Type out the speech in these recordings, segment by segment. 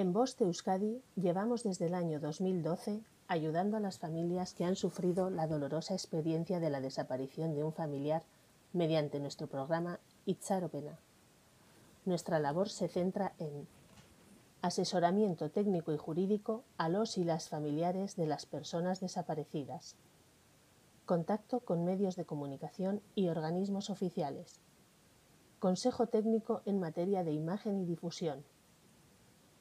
En Voz Euskadi llevamos desde el año 2012 ayudando a las familias que han sufrido la dolorosa experiencia de la desaparición de un familiar mediante nuestro programa Itzaropena. Nuestra labor se centra en asesoramiento técnico y jurídico a los y las familiares de las personas desaparecidas, contacto con medios de comunicación y organismos oficiales, consejo técnico en materia de imagen y difusión,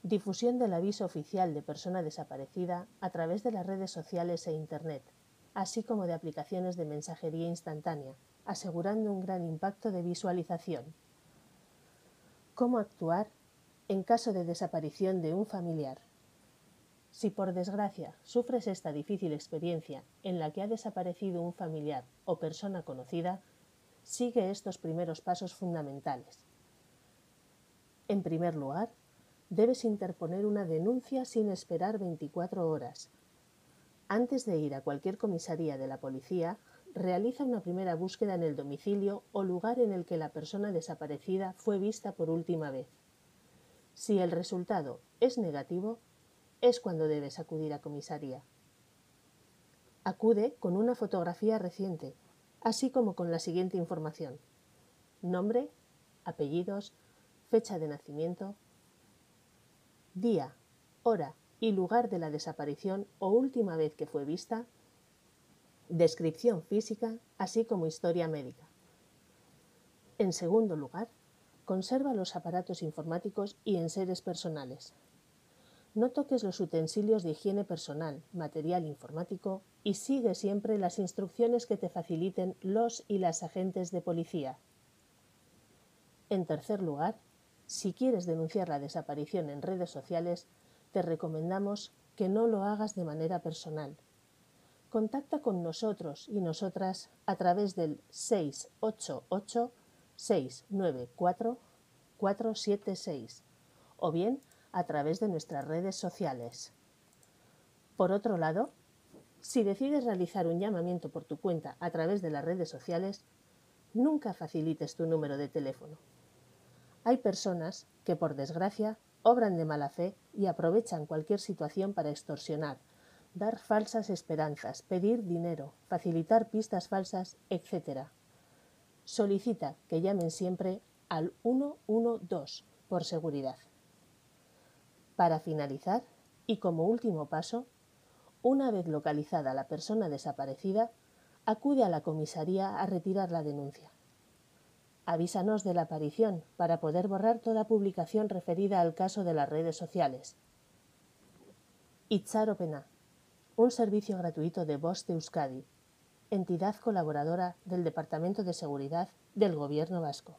difusión del aviso oficial de persona desaparecida a través de las redes sociales e Internet, así como de aplicaciones de mensajería instantánea, asegurando un gran impacto de visualización. ¿Cómo actuar en caso de desaparición de un familiar? Si por desgracia sufres esta difícil experiencia en la que ha desaparecido un familiar o persona conocida, sigue estos primeros pasos fundamentales. En primer lugar, debes interponer una denuncia sin esperar 24 horas. Antes de ir a cualquier comisaría de la policía, realiza una primera búsqueda en el domicilio o lugar en el que la persona desaparecida fue vista por última vez. Si el resultado es negativo, es cuando debes acudir a comisaría. Acude con una fotografía reciente, así como con la siguiente información. Nombre, apellidos, fecha de nacimiento, día, hora y lugar de la desaparición o última vez que fue vista, descripción física, así como historia médica. En segundo lugar, conserva los aparatos informáticos y enseres personales. No toques los utensilios de higiene personal, material informático y sigue siempre las instrucciones que te faciliten los y las agentes de policía. En tercer lugar, si quieres denunciar la desaparición en redes sociales, te recomendamos que no lo hagas de manera personal. Contacta con nosotros y nosotras a través del 688 694 476 o bien a través de nuestras redes sociales. Por otro lado, si decides realizar un llamamiento por tu cuenta a través de las redes sociales, nunca facilites tu número de teléfono. Hay personas que, por desgracia, obran de mala fe y aprovechan cualquier situación para extorsionar, dar falsas esperanzas, pedir dinero, facilitar pistas falsas, etc. Solicita que llamen siempre al 112 por seguridad. Para finalizar, y como último paso, una vez localizada la persona desaparecida, acude a la comisaría a retirar la denuncia. Avísanos de la aparición para poder borrar toda publicación referida al caso de las redes sociales. Itzaropena, un servicio gratuito de Voz de Euskadi, entidad colaboradora del Departamento de Seguridad del Gobierno Vasco.